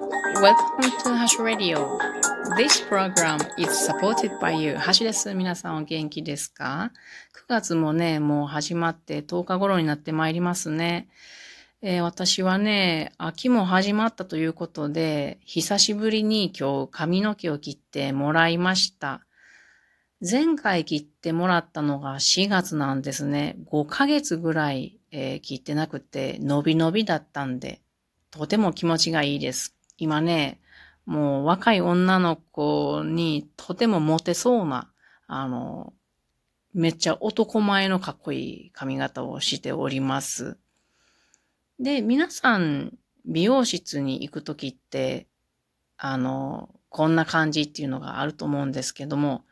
Welcome to Hash Radio. This program is supported by you. ハシです。皆さんお元気ですか ?9 月もね、もう始まって10日頃になってまいりますね。えー、私はね、秋も始まったということで、久しぶりに今日髪の毛を切ってもらいました。前回切ってもらったのが4月なんですね。5ヶ月ぐらい、えー、切ってなくて、伸び伸びだったんで、とても気持ちがいいです。今ね、もう若い女の子にとてもモテそうな、あの、めっちゃ男前のかっこいい髪型をしております。で、皆さん、美容室に行くときって、あの、こんな感じっていうのがあると思うんですけども、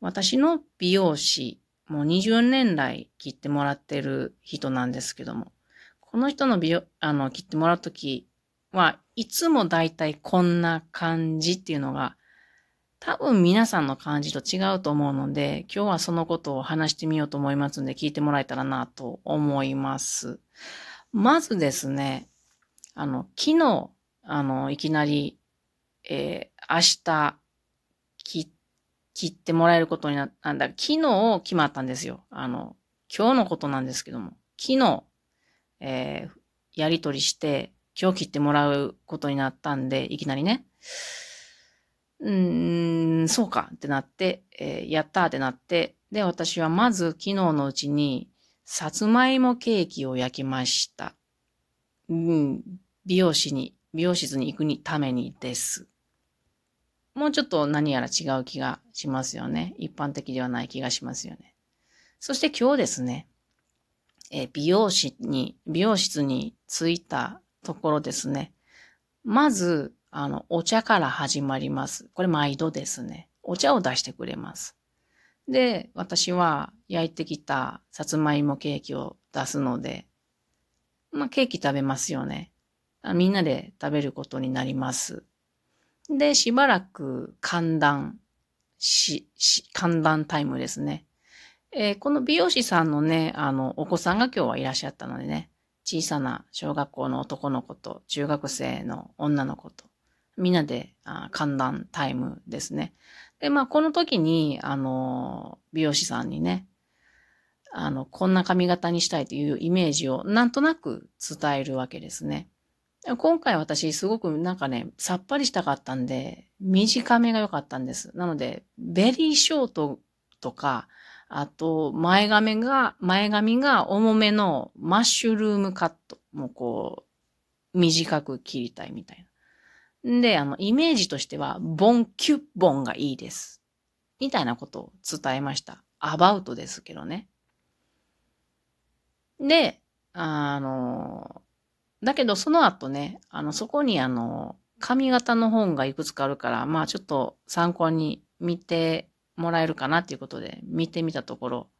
私の美容師、もう20年来切ってもらってる人なんですけども、この人の美容、あの、切ってもらうときはいつもだいたいこんな感じっていうのが、多分皆さんの感じと違うと思うので、今日はそのことを話してみようと思いますので、聞いてもらえたらなと思います。まずですね、あの、昨日、あの、いきなり、えー、明日、切切ってもらえることになったんだ。昨日決まったんですよ。あの、今日のことなんですけども、昨日、えー、やりとりして、今日切ってもらうことになったんで、いきなりね。うーん、そうかってなって、えー、やったってなって、で、私はまず昨日のうちに、さつまいもケーキを焼きました。うん、美容師に、美容室に行くにためにです。もうちょっと何やら違う気がしますよね。一般的ではない気がしますよね。そして今日ですね、えー、美容師に、美容室に着いたところですね。まず、あの、お茶から始まります。これ毎度ですね。お茶を出してくれます。で、私は焼いてきたさつまいもケーキを出すので、まあ、ケーキ食べますよね。みんなで食べることになります。で、しばらく寒暖し、し、寒暖タイムですね。えー、この美容師さんのね、あの、お子さんが今日はいらっしゃったのでね、小さな小学校の男の子と中学生の女の子と、みんなであ寒暖タイムですね。で、まあ、この時に、あの、美容師さんにね、あの、こんな髪型にしたいというイメージをなんとなく伝えるわけですね。今回私すごくなんかね、さっぱりしたかったんで、短めが良かったんです。なので、ベリーショートとか、あと、前髪が、前髪が重めのマッシュルームカット。もうこう、短く切りたいみたいな。で、あの、イメージとしては、ボンキュッボンがいいです。みたいなことを伝えました。アバウトですけどね。で、あの、だけどその後ね、あの、そこにあの、髪型の本がいくつかあるから、まあちょっと参考に見てもらえるかなっていうことで見てみたところ、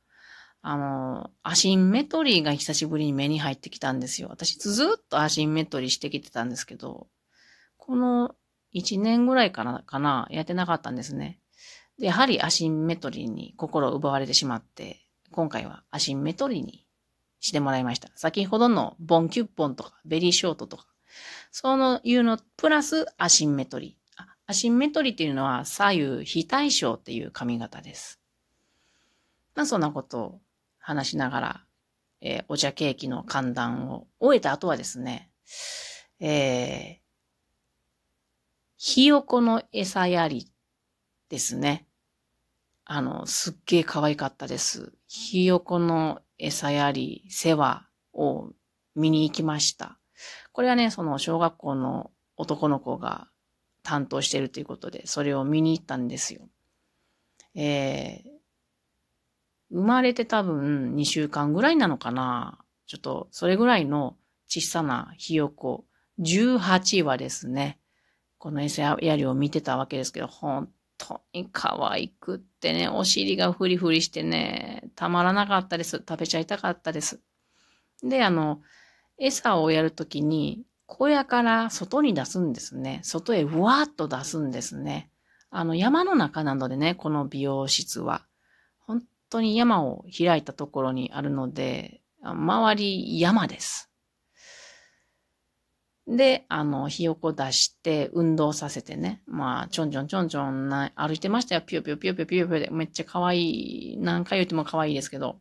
あの、アシンメトリーが久しぶりに目に入ってきたんですよ。私ずっとアシンメトリーしてきてたんですけど、この1年ぐらいかな、かな、やってなかったんですね。で、やはりアシンメトリーに心を奪われてしまって、今回はアシンメトリーにしてもらいました。先ほどのボンキュッポンとかベリーショートとか、そのいうのプラスアシンメトリー。アシンメトリーっていうのは左右非対称っていう髪型です。まあそんなことを話しながら、えー、お茶ケーキの寒暖を終えた後はですね、えー、ひよこの餌やりですね。あの、すっげえ可愛かったです。ひよこの餌やり、世話を見に行きました。これはね、その小学校の男の子が担当しているということで、それを見に行ったんですよ。えー、生まれて多分2週間ぐらいなのかなちょっと、それぐらいの小さなひよこ、18話ですね。この餌やりを見てたわけですけど、本当に可愛くってね、お尻がフリフリしてね、たまらなかったです。食べちゃいたかったです。で、あの、餌をやるときに、小屋から外に出すんですね。外へうわーっと出すんですね。あの、山の中なのでね、この美容室は。本当に山を開いたところにあるので、周り山です。で、あの、ひよこ出して運動させてね。まあ、ちょんちょんちょんちょんな歩いてましたよ。ぴよぴよぴよぴよぴよぴよで。めっちゃ可愛い。何回言っても可愛いですけど。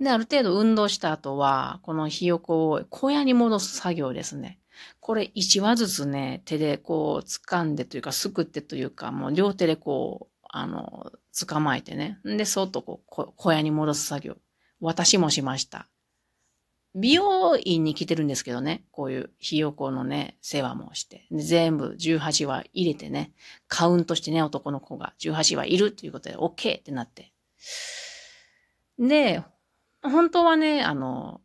で、ある程度運動した後は、このひよこを小屋に戻す作業ですね。これ1羽ずつね、手でこう掴んでというか、すくってというか、もう両手でこう、あの、捕まえてね。で、そっとこう、小屋に戻す作業。私もしました。美容院に来てるんですけどね、こういうひよこのね、世話もして。全部18羽入れてね、カウントしてね、男の子が18羽いるということで OK ってなって。で、本当はね、あの、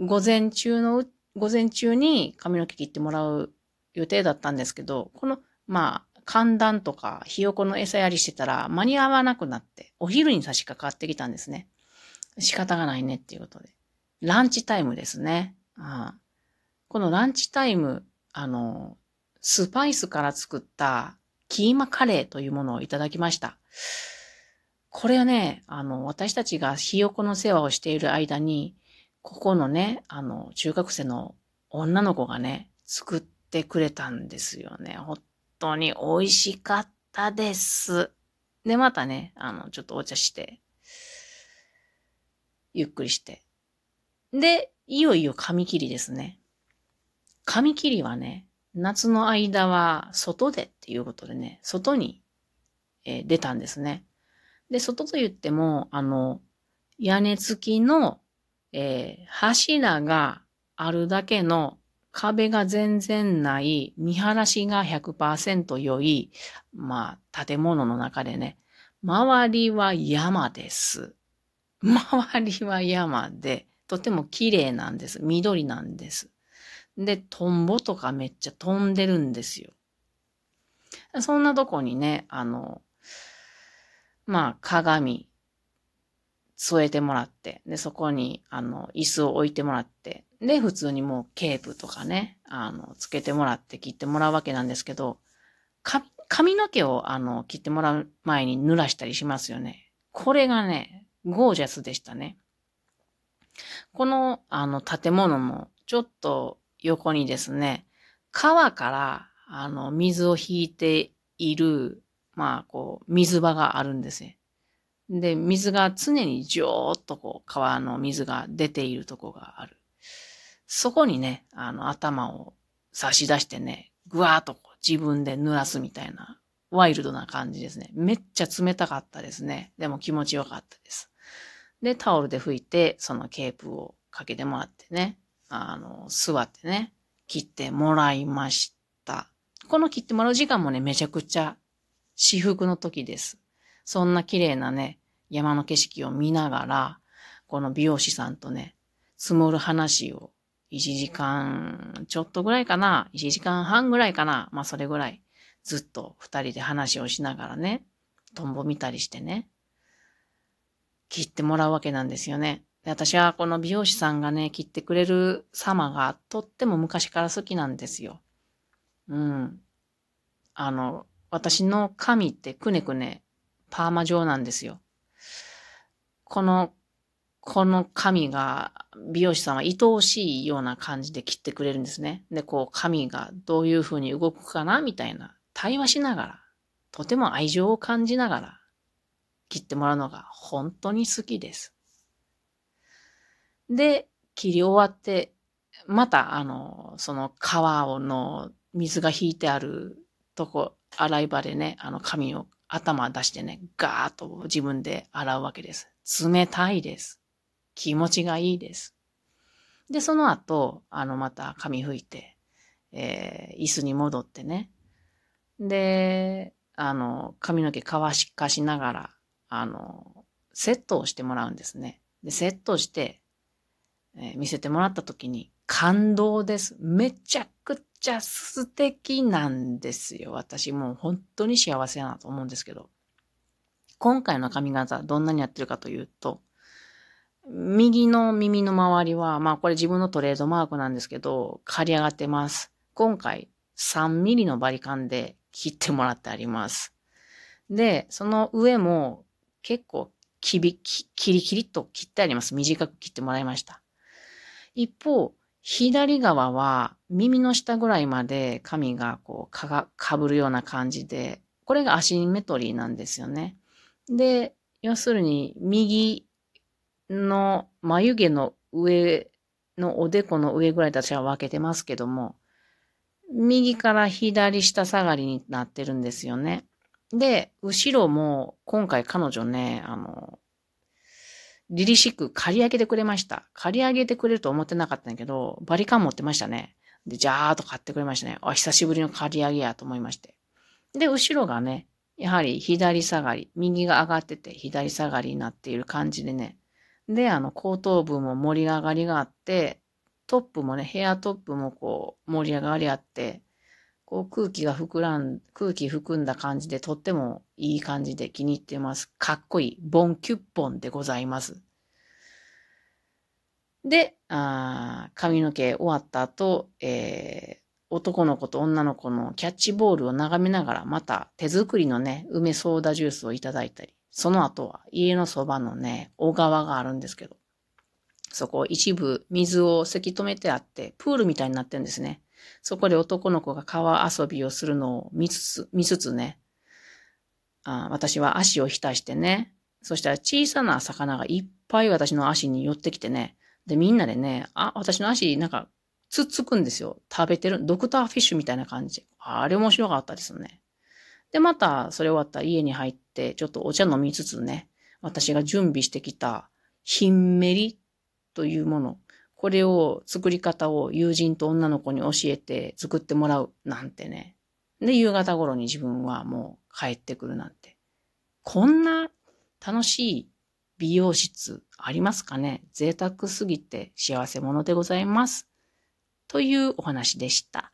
午前中の、午前中に髪の毛切ってもらう予定だったんですけど、この、まあ、寒暖とかひよこの餌やりしてたら間に合わなくなって、お昼に差し掛かってきたんですね。仕方がないねっていうことで。ランチタイムですね。あこのランチタイム、あの、スパイスから作ったキーマカレーというものをいただきました。これはね、あの、私たちがひよこの世話をしている間に、ここのね、あの、中学生の女の子がね、作ってくれたんですよね。本当に美味しかったです。で、またね、あの、ちょっとお茶して、ゆっくりして、で、いよいよ髪切りですね。髪切りはね、夏の間は外でっていうことでね、外に、えー、出たんですね。で、外と言っても、あの、屋根付きの、えー、柱があるだけの壁が全然ない見晴らしが100%良い、まあ、建物の中でね、周りは山です。周りは山で、とても綺麗なんです。緑なんです。で、トンボとかめっちゃ飛んでるんですよ。そんなとこにね、あの、まあ、鏡、添えてもらって、で、そこに、あの、椅子を置いてもらって、で、普通にもうケープとかね、あの、つけてもらって切ってもらうわけなんですけど、髪の毛を、あの、切ってもらう前に濡らしたりしますよね。これがね、ゴージャスでしたね。この、あの、建物のちょっと横にですね、川から、あの、水を引いている、まあ、こう、水場があるんですね。で、水が常にじょーっとこう、川の水が出ているとこがある。そこにね、あの、頭を差し出してね、ぐわーっとこう自分で濡らすみたいな、ワイルドな感じですね。めっちゃ冷たかったですね。でも気持ちよかったです。で、タオルで拭いて、そのケープをかけてもらってね、あの、座ってね、切ってもらいました。この切ってもらう時間もね、めちゃくちゃ私服の時です。そんな綺麗なね、山の景色を見ながら、この美容師さんとね、積もる話を1時間ちょっとぐらいかな ?1 時間半ぐらいかなまあそれぐらいずっと二人で話をしながらね、トンボ見たりしてね、切ってもらうわけなんですよね。で私はこの美容師さんがね、切ってくれる様がとっても昔から好きなんですよ。うん。あの、私の髪ってくねくねパーマ状なんですよ。この、この髪が美容師さんは愛おしいような感じで切ってくれるんですね。で、こう髪がどういう風に動くかなみたいな対話しながら、とても愛情を感じながら切ってもらうのが本当に好きです。で、切り終わって、また、あの、その川の水が引いてあるとこ、洗い場でね、あの髪を頭出してね、ガーッと自分で洗うわけです。冷たいです。気持ちがいいです。で、その後、あの、また髪拭いて、えー、椅子に戻ってね。で、あの、髪の毛乾しかしながら、あの、セットをしてもらうんですね。で、セットして、えー、見せてもらった時に感動です。めちゃくちゃ素敵なんですよ。私もう本当に幸せだなと思うんですけど。今回の髪型どんなにやってるかというと、右の耳の周りは、まあこれ自分のトレードマークなんですけど、刈り上がってます。今回3ミリのバリカンで切ってもらってあります。で、その上も結構きび、き、キリキリと切ってあります。短く切ってもらいました。一方、左側は耳の下ぐらいまで髪がこうかが、かぶるような感じで、これがアシンメトリーなんですよね。で、要するに右の眉毛の上のおでこの上ぐらいと私は分けてますけども、右から左下下がりになってるんですよね。で、後ろも今回彼女ね、あの、リリシック借り上げてくれました。借り上げてくれると思ってなかったんだけど、バリカン持ってましたね。で、ジャーっと買ってくれましたね。あ、久しぶりの借り上げやと思いまして。で、後ろがね、やはり左下がり、右が上がってて左下がりになっている感じでね。で、あの、後頭部も盛り上がりがあって、トップもね、ヘアトップもこう、盛り上がりあって、こう空気が膨らん、空気含んだ感じでとってもいい感じで気に入ってます。かっこいい。ボンキュッポンでございます。で、あ髪の毛終わった後、えー、男の子と女の子のキャッチボールを眺めながら、また手作りのね、梅ソーダジュースをいただいたり、その後は家のそばのね、小川があるんですけど、そこ一部水をせき止めてあって、プールみたいになってるんですね。そこで男の子が川遊びをするのを見つつ、見つつね、あ私は足を浸してね、そしたら小さな魚がいっぱい私の足に寄ってきてね、で、みんなでね、あ、私の足なんかつっつくんですよ。食べてる。ドクターフィッシュみたいな感じ。あれ面白かったですね。で、また、それ終わったら家に入って、ちょっとお茶飲みつつね、私が準備してきた、ひんめりというもの。これを、作り方を友人と女の子に教えて作ってもらうなんてね。で、夕方頃に自分はもう帰ってくるなんて。こんな楽しい美容室ありますかね？贅沢すぎて幸せ者でございます。というお話でした。